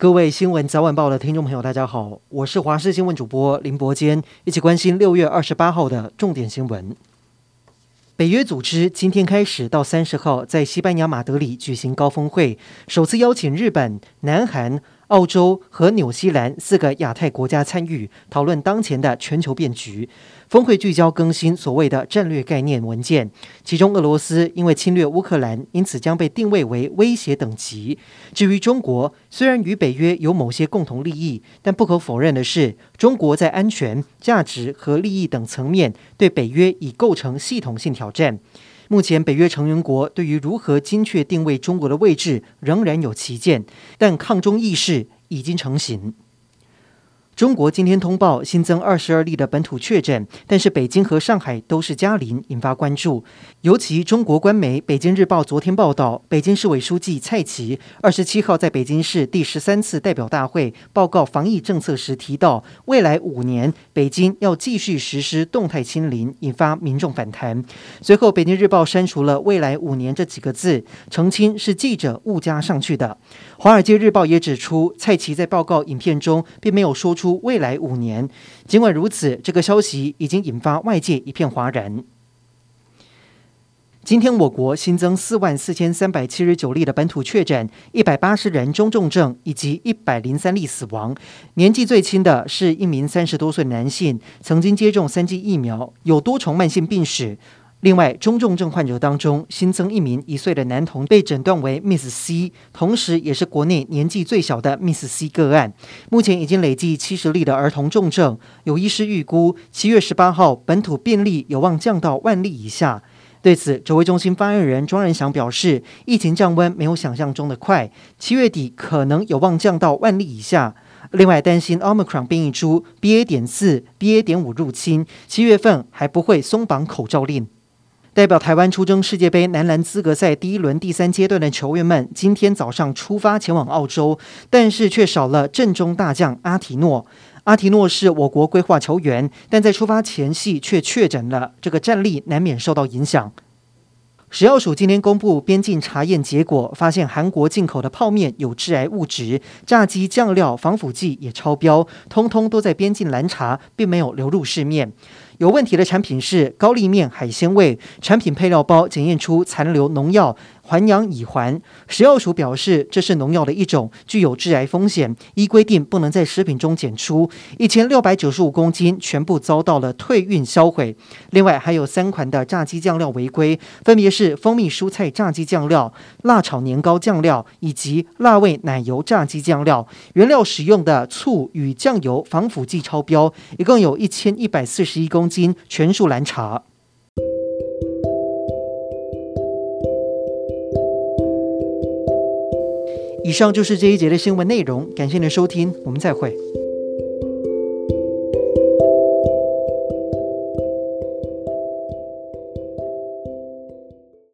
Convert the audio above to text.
各位新闻早晚报的听众朋友，大家好，我是华视新闻主播林伯坚，一起关心六月二十八号的重点新闻。北约组织今天开始到三十号在西班牙马德里举行高峰会，首次邀请日本、南韩、澳洲和纽西兰四个亚太国家参与讨论当前的全球变局。峰会聚焦更新所谓的战略概念文件，其中俄罗斯因为侵略乌克兰，因此将被定位为威胁等级。至于中国，虽然与北约有某些共同利益，但不可否认的是，中国在安全、价值和利益等层面对北约已构成系统性挑战。目前，北约成员国对于如何精确定位中国的位置仍然有歧见，但抗中意识已经成型。中国今天通报新增二十二例的本土确诊，但是北京和上海都是加零，引发关注。尤其中国官媒《北京日报》昨天报道，北京市委书记蔡奇二十七号在北京市第十三次代表大会报告防疫政策时提到，未来五年北京要继续实施动态清零，引发民众反弹。随后，《北京日报》删除了“未来五年”这几个字，澄清是记者误加上去的。《华尔街日报》也指出，蔡奇在报告影片中并没有说出。未来五年，尽管如此，这个消息已经引发外界一片哗然。今天，我国新增四万四千三百七十九例的本土确诊，一百八十人中重症，以及一百零三例死亡。年纪最轻的是一名三十多岁男性，曾经接种三剂疫苗，有多重慢性病史。另外，中重症患者当中新增一名一岁的男童，被诊断为 Miss C，同时也是国内年纪最小的 Miss C 个案。目前已经累计七十例的儿童重症，有医师预估七月十八号本土病例有望降到万例以下。对此，指挥中心发言人庄人祥表示，疫情降温没有想象中的快，七月底可能有望降到万例以下。另外，担心 Omicron 变异株 BA. 点四、BA. 点五入侵，七月份还不会松绑口罩令。代表台湾出征世界杯男篮资格赛第一轮第三阶段的球员们，今天早上出发前往澳洲，但是却少了阵中大将阿提诺。阿提诺是我国规划球员，但在出发前夕却确诊了，这个战力难免受到影响。食药署今天公布边境查验结果，发现韩国进口的泡面有致癌物质，炸鸡酱料、防腐剂也超标，通通都在边境拦查，并没有流入市面。有问题的产品是高丽面海鲜味，产品配料包检验出残留农药。环氧乙环，食药署表示，这是农药的一种，具有致癌风险，依规定不能在食品中检出。一千六百九十五公斤全部遭到了退运销毁。另外还有三款的炸鸡酱料违规，分别是蜂蜜蔬菜炸鸡酱料、辣炒年糕酱料以及辣味奶油炸鸡酱料。原料使用的醋与酱油防腐剂超标，一共有一千一百四十一公金，全数拦查。以上就是这一节的新闻内容，感谢您的收听，我们再会。